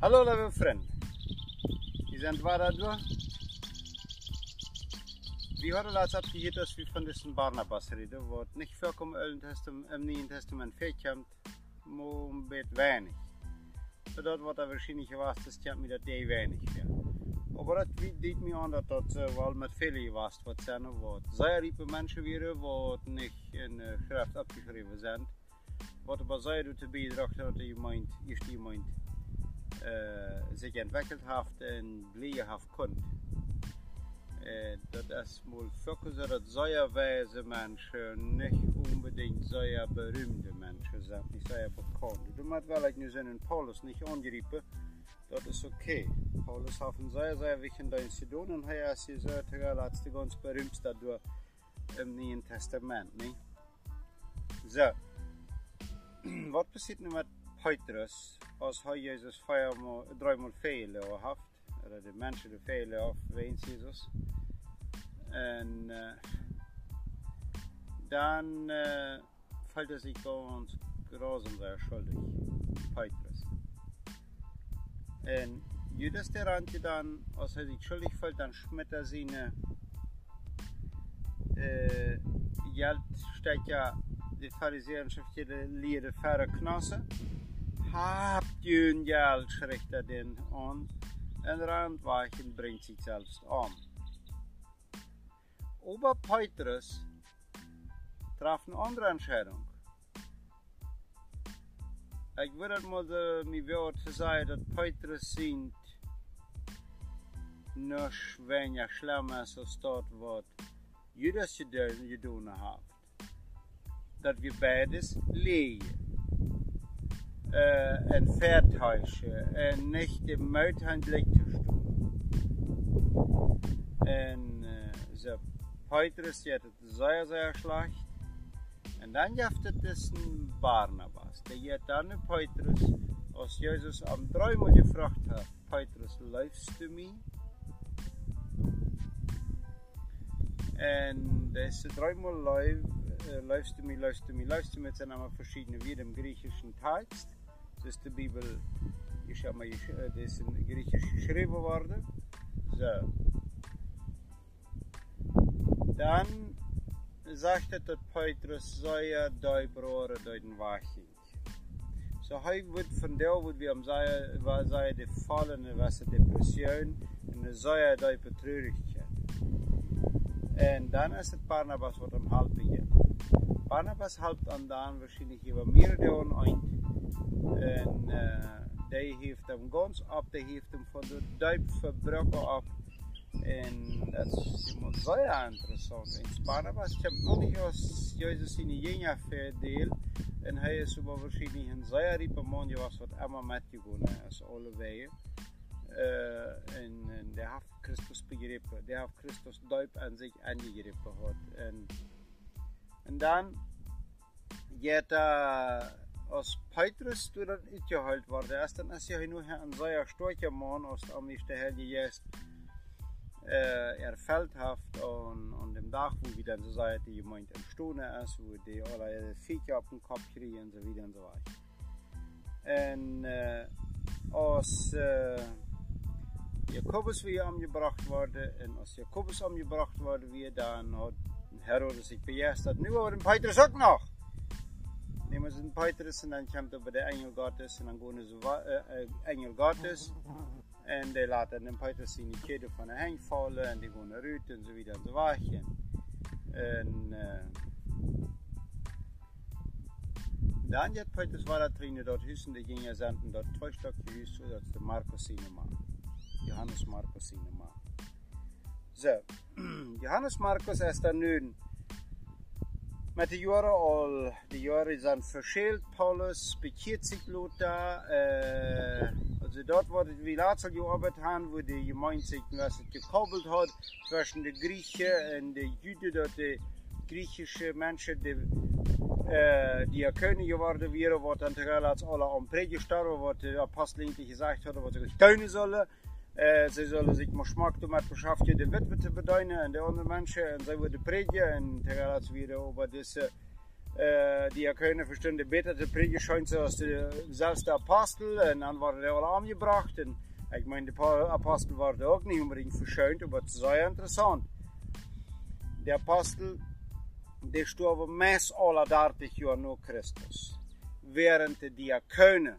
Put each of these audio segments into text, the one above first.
Hallo lieve vriend. Wir sind durch. Wir haben laatst abgehört, dass wir von diesem Barnabas reden, wo nicht vorkommen im, Neuen Testament vorkommt, nur ein bisschen wenig. So dort wird er wahrscheinlich was, das kommt mir das die wenig wäre. Aber das bietet mir an, dass das äh, wel met vele gewas wat zijn, wat zeer riepe mensen weer, wat niet in de schrift abgeschreven zijn. Wat aber zeer doet bijdragen dat je meint, eerst je meint, uh, sich entwickelt hat hat konnte. Uh, das ist mal wirklich so, dass säuerweise Menschen nicht unbedingt sehr berühmte Menschen sind, nicht sehr bekannt. Du musst vielleicht nur seinen Paulus nicht angreifen, das ist okay. Paulus hat einen sehr, sehr wichtigen getan und er ist gesagt, er ist die ganz berühmteste durch im Neuen Testament. Nicht? So, was passiert nun mit Petrus, als hij Jezus vijfmaal, driemaal velen haft, oder de mensen de velen af weens Jezus. En dann uh, fällt er sich ganz grausam sehr schuldig, Petrus. Und Judas der Rante dann, als er sich schuldig fällt, dann schmiert er seine äh, Geld, ja die Pharisäer und Schriftsteller Lehre färre Knasse habt ihr Geld, schreckt er den an. En Randweichen bringt sich selbst an. Ober Petrus traf eine andere Entscheidung. Ich würde mal mir Worte sagen, dass Petrus sind noch weniger schlimm als das dort, was Judas getan hat. Dass wir beides leben uh, en vaartuigje en nicht im Muithandelijk te stoelen. En uh, so, Petrus hat es sehr, sehr schlecht. Und dann gibt es einen Barnabas. Der hat dann Petrus, als Jesus am dreimal gefragt hat, Petrus, läufst du mir? Und der ist dreimal läuft, äh, läufst du mir, läufst du mir, läufst du mir, sind aber verschiedene wie im griechischen Text. Das ist die Bibel, ich habe mal, das ist in Griechisch geschrieben worden. So. Dann sagt er, dass Petrus sei dein Bruder, dein Waching. So hij wird von der, wo wir am sagen, war sei die fallende, was Depression, und er sei die Betraurigkeit. Und dann ist es Barnabas, am Halb geht. Barnabas halbt an dan wahrscheinlich über mehrere Jahren ein. En uh, die heeft hem ganz op, die heeft hem van de duip verbroken af. En dat is iemand zeer interessant. In Spanje was het nog niet Jezus in Jenja verdeel. En hij is aber wahrscheinlich een zeer riepe man, was wat immer metgegaan is, alle wegen. Uh, en, en der hat Christus begriffen, der hat Christus duip an sich angegriffen gehad. En, en dan, geht er als Petrus du dann uitgehaald worden is, dan is hij nu een zeer sterke man als om is de Heer juist äh, erfällt hat und an dem Tag, wo wir dann so sagen, die jemand im Stone ist, wo die alle Viecher auf den Kopf kriegen und so weiter und so weiter. Und äh, als äh, Jakobus wieder angebracht wurde, und als Jakobus angebracht wurde, wie dann hat Herodes sich begeistert, nu aber den Petrus auch noch ze een Petrus en dan komt er bij de engel Gottes en dan gaan ze engel Gottes en die laten den Petrus in die kede van de heng vallen en die gaan eruit en zo weer en zo weg. En uh, dan hat Petrus war da drin dort hüssen, die gingen senden dort zwei Stücke Hüsse, das ist der Markus Sinema, Johannes Markus Sinema. So, Johannes Markus ist dann nun met de jaren al, de jaren zijn verschilt. Paulus bekeert sich Lothar. Äh, also dort, wo wir laatst gearbeitet haben, wo die Gemeinde sich gekoppelt hat zwischen den Griechen und den Juden, dort die griechische Menschen, die, äh, die König geworden wären, was dann als alle am Predigt gestorben, was der Apostel eigentlich gesagt hat, was sie tun sollen. Uh, ze zullen zich maar smaak doen met beschaftje de witwe te beduinen en de andere mensen en zij worden predigen en tegelijk weer over deze Uh, die kunnen verstonden beter te prediken schijnt zoals de, zelfs de apostel. En dan worden die al aangebracht. En ik meen, de apostel worden ook niet unbedingt verschönt, maar het is zeer interessant. De apostel, die starven meest alle 30 jaar Christus. Während de diakonen,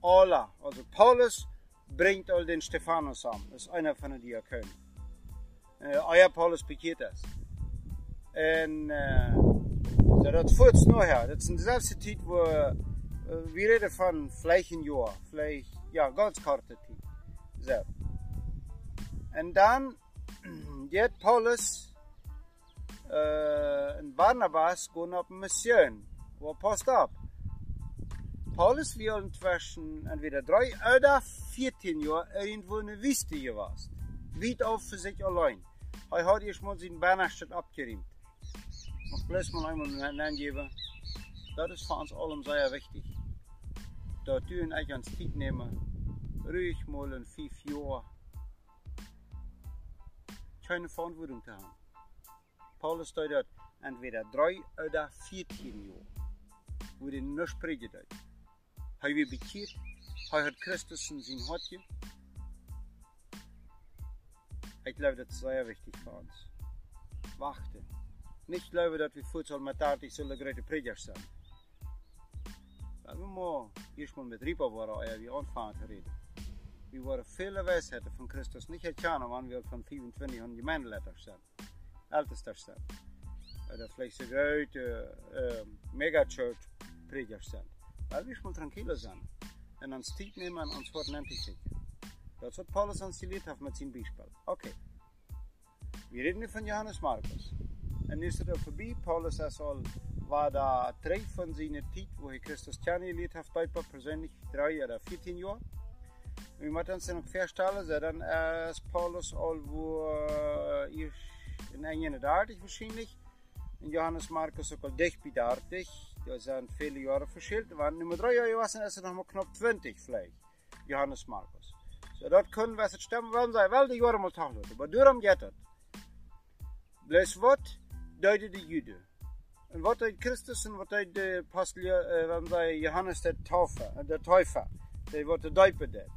alle, also Paulus brengt al den Stephanus aan. Dat is einer van de diakonen. Uh, euer Paulus is. En uh, so, dat voert nachher. Dat is dezelfde tijd wo uh, we reden van vielleicht een jaar, vielleicht, ja, ganz korte tijd. So. En dan geht Paulus uh, en Barnabas gaan op een mission. Wo passt op. Paulus wil inzwischen entweder drei oder 14 Jahre irgendwo in der Wüste gewesen. Weit auf für sich allein. Er hat erst mal seinen Bernachstadt abgeräumt. Ich bloß mal einmal angeben. Das ist für uns allen sehr wichtig. Da tun ich uns Zeit nehmen. Ruhig mal in fünf Jahren. Keine Verantwortung zu haben. Paulus dort entweder drei oder 14 Jahre. Wo die nicht dort. Hij weer bekeerd. Hij hat Christus in zijn hartje. Ich glaube, das ist sehr wichtig für uns. Wachten. Nicht glauben, dass wir voedsel met taartig zullen grote predikers zijn. Weil wir mal erstmal mit Rieper waren, ehe wir anfangen zu reden. Wir waren viele Weisheiten von Christus nicht erkennen, wann wir von 25 und Gemeindeleiter sind. Ältester sind. Oder vielleicht so große äh, Megachurch predikers mal tranquilo sein. Und uns Zeit nehmen und uns Wort entdecken. Das hat Paulus uns gelehrt hat mit seinem Beispiel. Okay. Wir reden von Johannes Markus. Und nu is er voorbij. Paulus al, war da drei von seiner Zeit, wo er Christus kennengelernt hat, bei persönlich drei oder 14 Jahre. Wir müssen uns noch feststellen, dass dann ist Paulus al wo äh, in 31 wahrscheinlich. Und Johannes Markus auch dicht bei 30. Das sind viele Jahre verschilt. Waren Nummer drei Jahre gewesen, ist noch mal knapp 20 vielleicht. Johannes Markus. So, dat kunnen we het stemmen wel zijn, wel de jaren moet houden. Maar daarom gaat het. Bloos wat duiden de Juden. En wat uit Christus en wat uit de apostel, uh, zei Johannes de Taufer, de Täufer, die wat de duipen deed.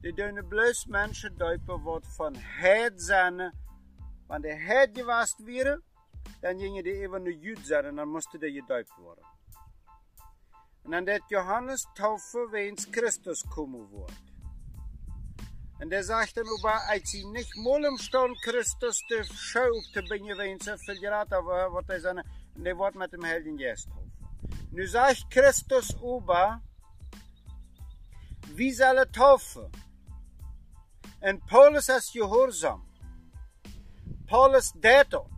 Die doen bloos mensen duipen wat van het zijn, wanneer de het gewast wäre, dann gingen die even naar Jud zijn en dan moesten die gedeupt worden. En dan deed Johannes Taufer, weens Christus komen wordt. En der sagt dann aber, als nicht mal im Stand Christus Schau auf te brengen, wenn viel geraten haben, wat hij zijn, en der wordt mit dem Helden Gesthof. Nu sagt Christus aber, wie soll er taufen? En Paulus ist gehorsam. Paulus deed dat.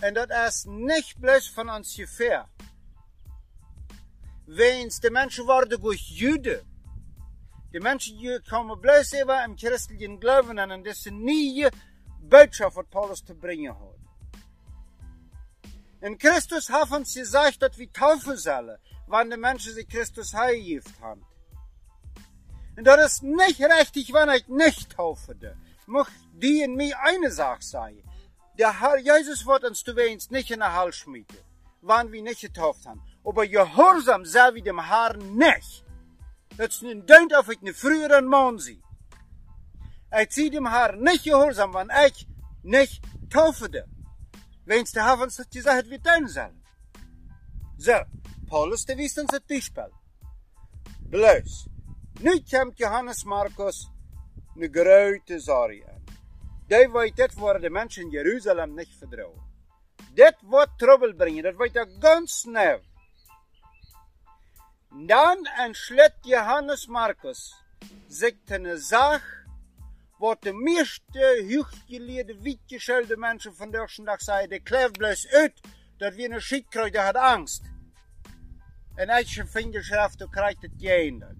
En dat is niet bloos van ons geveer. Wens de mensen worden durch Juden. Die Menschen die komen bloos even im christlichen Glauben an und das ist nie Botschaft, was Paulus zu bringen hat. In Christus hat uns gesagt, dass wir taufen sollen, wann die Menschen sich Christus heimgift haben. Und das ist nicht richtig, wenn ich nicht taufe. Muss die in mir eine Sache sein. Der Herr Jesus wird uns zu wenigstens nicht in der Hals schmieden, wann wir nicht getauft haben. Aber Gehorsam soll wir dem Herrn nicht. Dat is een duint of ik een vroeger man zie. Ik zie dem haar niet gehoorzaam, want ik niet taufde. Wens de havens dat je zegt wie tuin zal. Zo, Paulus de wist ons het dichtspel. Bluis. Nu komt Johannes Markus een grote zarie aan. Die weet dit voor de mensen in Jeruzalem niet vertrouwen. Dit wordt trouble brengen, dat weet ik ganz snel. Dan entschlägt Johannes Markus sich eine Sache, wo de meeste hochgeleerde, wietgeschelde mensen van deze dag zeiden, de kleef bloos uit, dat we een schiet krijgen, had angst. En als je vingerschrift, dan krijgt het geändert.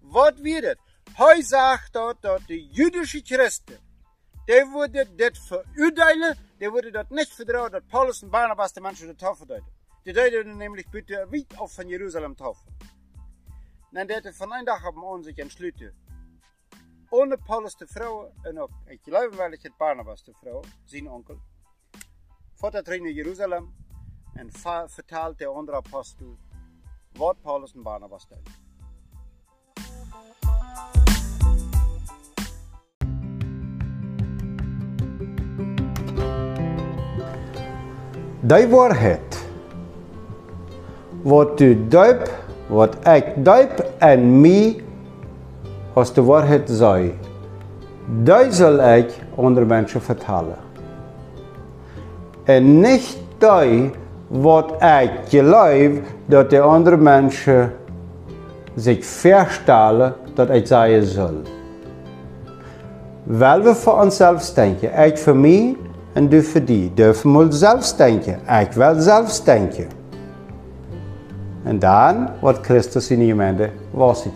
Wat wird het? Hij sagt dat, dat de jüdische Christen, die worden dit veroordelen, die worden dat niet vertrouwen, dat Paulus en Barnabas de mensen de tafel deuten. Die deuten nämlich bitte weit auf von Jerusalem taufen. Dann deuten von einem Tag haben wir sich entschlossen, ohne Paulus de Frau, en ook, ik geloof wel dat het Barnabas de Frau, zijn onkel, Fort er terug naar Jeruzalem en va- vertelt de andere apostel wat Paulus en Barnabas deed. Waarheid wat du duip, wat ik duip en mij als de waarheid zei, die zal ik andere mensen vertellen. En niet die wat ik geloof dat de andere mensen zich verstellen dat ik zeggen zal. Wel we voor onszelf denken, ik voor mij en du voor die. Dürfen we zelf denken, ik wil zelf denken. En dan wordt Christus in je gemeente wassen.